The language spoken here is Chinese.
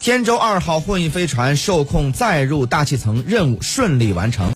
天舟二号货运飞船受控载入大气层任务顺利完成。